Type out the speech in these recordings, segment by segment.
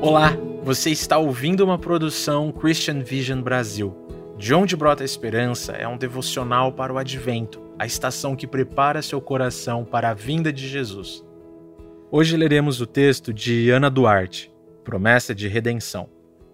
Olá, você está ouvindo uma produção Christian Vision Brasil. De onde brota a esperança é um devocional para o advento, a estação que prepara seu coração para a vinda de Jesus. Hoje leremos o texto de Ana Duarte, Promessa de Redenção.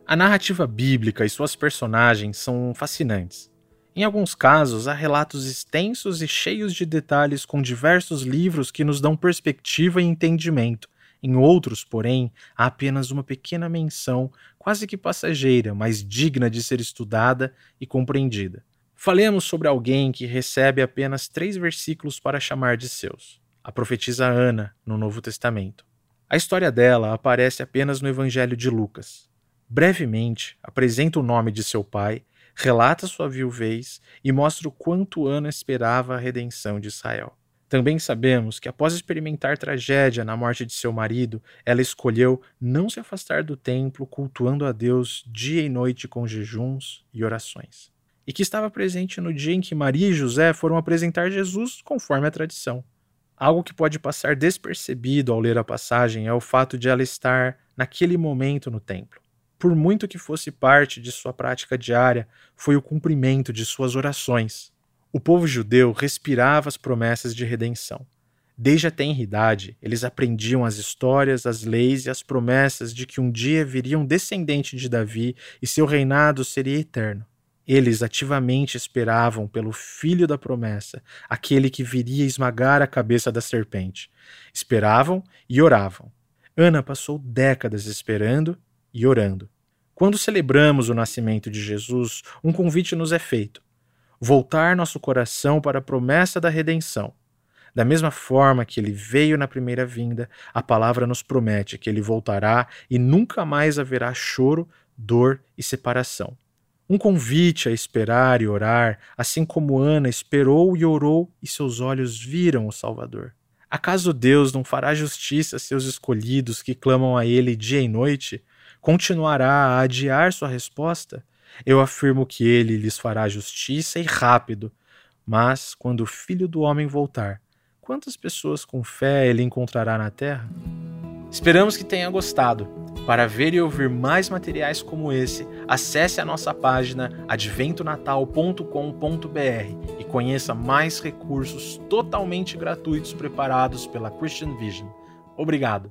A narrativa bíblica e suas personagens são fascinantes. Em alguns casos, há relatos extensos e cheios de detalhes com diversos livros que nos dão perspectiva e entendimento, em outros, porém, há apenas uma pequena menção, quase que passageira, mas digna de ser estudada e compreendida. Falemos sobre alguém que recebe apenas três versículos para chamar de seus. A profetisa Ana, no Novo Testamento. A história dela aparece apenas no Evangelho de Lucas. Brevemente, apresenta o nome de seu pai, relata sua viuvez e mostra o quanto Ana esperava a redenção de Israel. Também sabemos que, após experimentar tragédia na morte de seu marido, ela escolheu não se afastar do templo, cultuando a Deus dia e noite com jejuns e orações. E que estava presente no dia em que Maria e José foram apresentar Jesus conforme a tradição. Algo que pode passar despercebido ao ler a passagem é o fato de ela estar naquele momento no templo. Por muito que fosse parte de sua prática diária, foi o cumprimento de suas orações o povo judeu respirava as promessas de redenção. Desde a tenridade, eles aprendiam as histórias, as leis e as promessas de que um dia viria um descendente de Davi e seu reinado seria eterno. Eles ativamente esperavam pelo filho da promessa, aquele que viria esmagar a cabeça da serpente. Esperavam e oravam. Ana passou décadas esperando e orando. Quando celebramos o nascimento de Jesus, um convite nos é feito voltar nosso coração para a promessa da redenção. Da mesma forma que ele veio na primeira vinda, a palavra nos promete que ele voltará e nunca mais haverá choro, dor e separação. Um convite a esperar e orar, assim como Ana esperou e orou e seus olhos viram o Salvador. Acaso Deus não fará justiça a seus escolhidos que clamam a Ele dia e noite? Continuará a adiar sua resposta? Eu afirmo que ele lhes fará justiça e rápido. Mas, quando o filho do homem voltar, quantas pessoas com fé ele encontrará na terra? Esperamos que tenha gostado. Para ver e ouvir mais materiais como esse, acesse a nossa página adventonatal.com.br e conheça mais recursos totalmente gratuitos preparados pela Christian Vision. Obrigado.